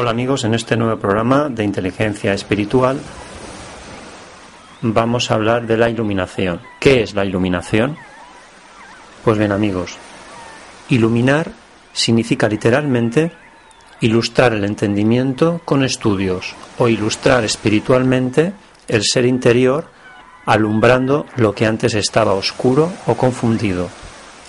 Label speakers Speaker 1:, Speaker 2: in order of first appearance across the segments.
Speaker 1: Hola amigos, en este nuevo programa de inteligencia espiritual vamos a hablar de la iluminación. ¿Qué es la iluminación? Pues bien amigos, iluminar significa literalmente ilustrar el entendimiento con estudios o ilustrar espiritualmente el ser interior alumbrando lo que antes estaba oscuro o confundido.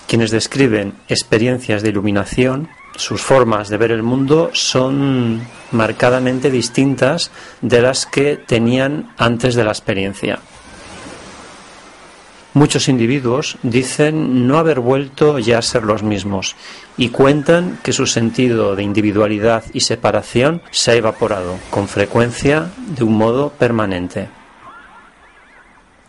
Speaker 1: Quienes describen experiencias de iluminación sus formas de ver el mundo son marcadamente distintas de las que tenían antes de la experiencia. Muchos individuos dicen no haber vuelto ya a ser los mismos y cuentan que su sentido de individualidad y separación se ha evaporado con frecuencia de un modo permanente.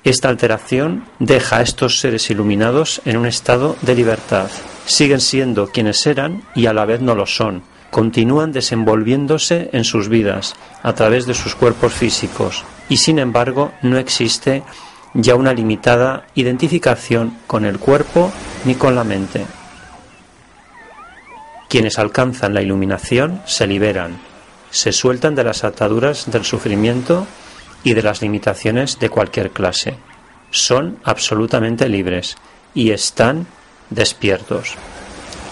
Speaker 1: Esta alteración deja a estos seres iluminados en un estado de libertad. Siguen siendo quienes eran y a la vez no lo son. Continúan desenvolviéndose en sus vidas a través de sus cuerpos físicos y sin embargo no existe ya una limitada identificación con el cuerpo ni con la mente. Quienes alcanzan la iluminación se liberan, se sueltan de las ataduras del sufrimiento y de las limitaciones de cualquier clase. Son absolutamente libres y están despiertos.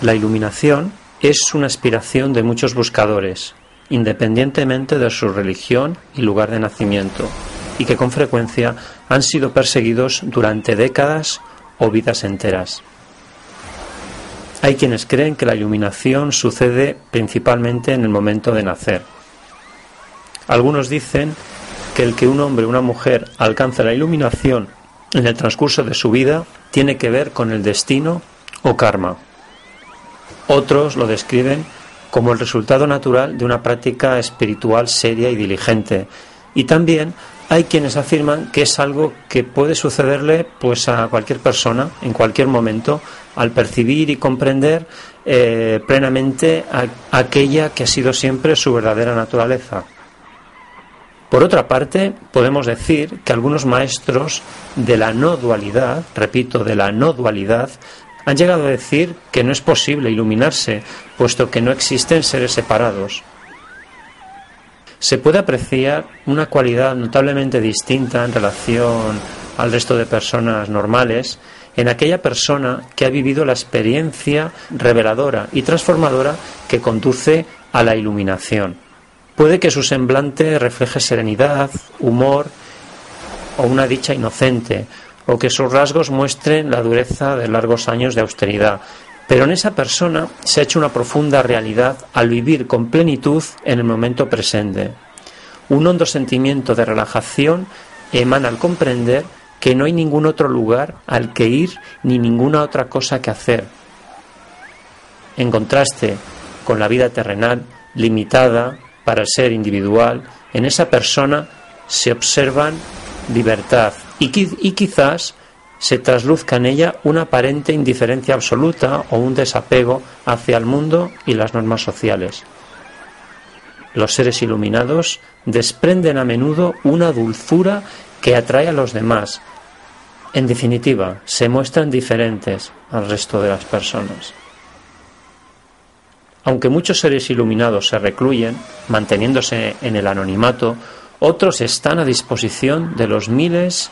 Speaker 1: La iluminación es una aspiración de muchos buscadores, independientemente de su religión y lugar de nacimiento, y que con frecuencia han sido perseguidos durante décadas o vidas enteras. Hay quienes creen que la iluminación sucede principalmente en el momento de nacer. Algunos dicen que el que un hombre o una mujer alcance la iluminación en el transcurso de su vida tiene que ver con el destino o karma. Otros lo describen como el resultado natural de una práctica espiritual seria y diligente. Y también hay quienes afirman que es algo que puede sucederle pues a cualquier persona en cualquier momento al percibir y comprender eh, plenamente aquella que ha sido siempre su verdadera naturaleza. Por otra parte, podemos decir que algunos maestros de la no dualidad, repito, de la no dualidad, han llegado a decir que no es posible iluminarse, puesto que no existen seres separados. Se puede apreciar una cualidad notablemente distinta en relación al resto de personas normales en aquella persona que ha vivido la experiencia reveladora y transformadora que conduce a la iluminación. Puede que su semblante refleje serenidad, humor o una dicha inocente, o que sus rasgos muestren la dureza de largos años de austeridad. Pero en esa persona se ha hecho una profunda realidad al vivir con plenitud en el momento presente. Un hondo sentimiento de relajación emana al comprender que no hay ningún otro lugar al que ir ni ninguna otra cosa que hacer. En contraste con la vida terrenal, limitada, para el ser individual, en esa persona se observan libertad y, y quizás se trasluzca en ella una aparente indiferencia absoluta o un desapego hacia el mundo y las normas sociales. Los seres iluminados desprenden a menudo una dulzura que atrae a los demás. En definitiva, se muestran diferentes al resto de las personas. Aunque muchos seres iluminados se recluyen, manteniéndose en el anonimato, otros están a disposición de los miles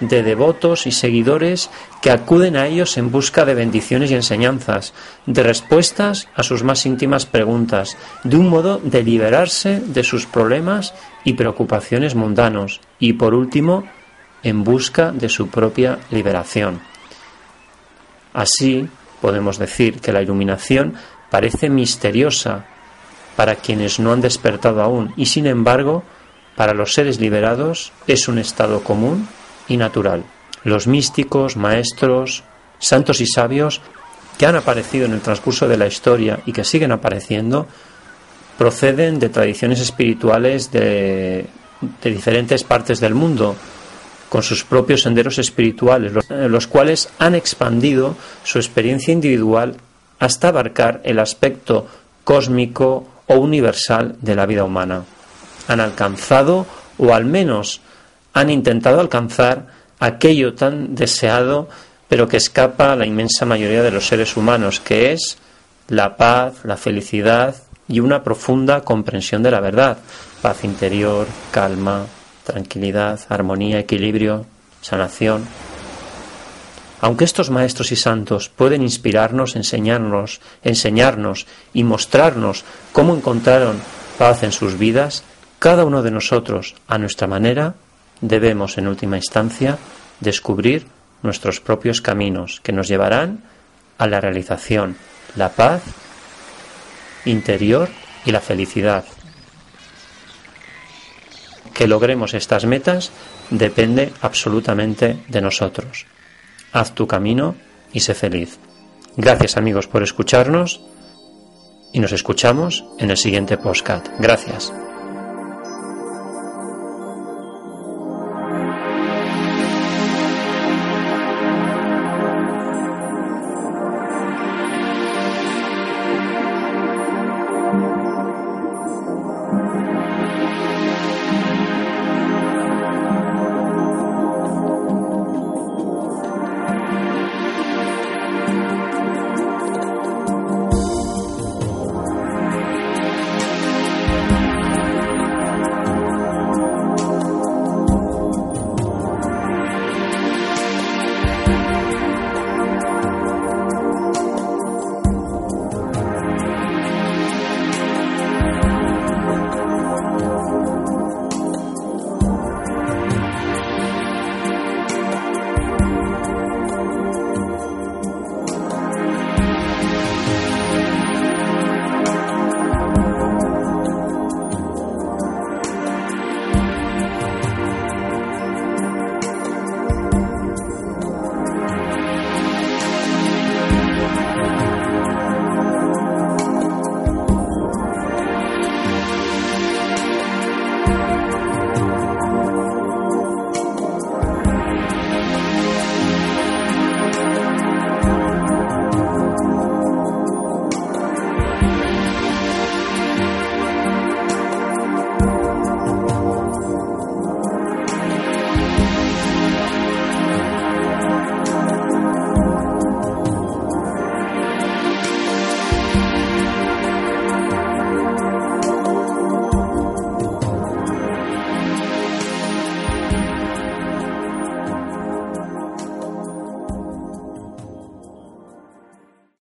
Speaker 1: de devotos y seguidores que acuden a ellos en busca de bendiciones y enseñanzas, de respuestas a sus más íntimas preguntas, de un modo de liberarse de sus problemas y preocupaciones mundanos y, por último, en busca de su propia liberación. Así, podemos decir que la iluminación parece misteriosa para quienes no han despertado aún y sin embargo para los seres liberados es un estado común y natural. Los místicos, maestros, santos y sabios que han aparecido en el transcurso de la historia y que siguen apareciendo proceden de tradiciones espirituales de, diferentes partes del mundo, con sus propios senderos espirituales, los, cuales han expandido su experiencia individual hasta abarcar el aspecto cósmico o universal de la vida humana. Han alcanzado, o al menos han intentado alcanzar, aquello tan deseado, pero que escapa a la inmensa mayoría de los seres humanos, que es la paz, la felicidad y una profunda comprensión de la verdad. Paz interior, calma, tranquilidad, armonía, equilibrio, sanación. Aunque estos maestros y santos pueden inspirarnos, enseñarnos, enseñarnos y mostrarnos cómo encontraron paz en sus vidas, cada uno de nosotros, a nuestra manera, debemos en última instancia descubrir nuestros propios caminos que nos llevarán a la realización, la paz interior y la felicidad. Que logremos estas metas depende absolutamente de nosotros. Haz tu camino y sé feliz. Gracias amigos por escucharnos y nos escuchamos en el siguiente postcat. Gracias.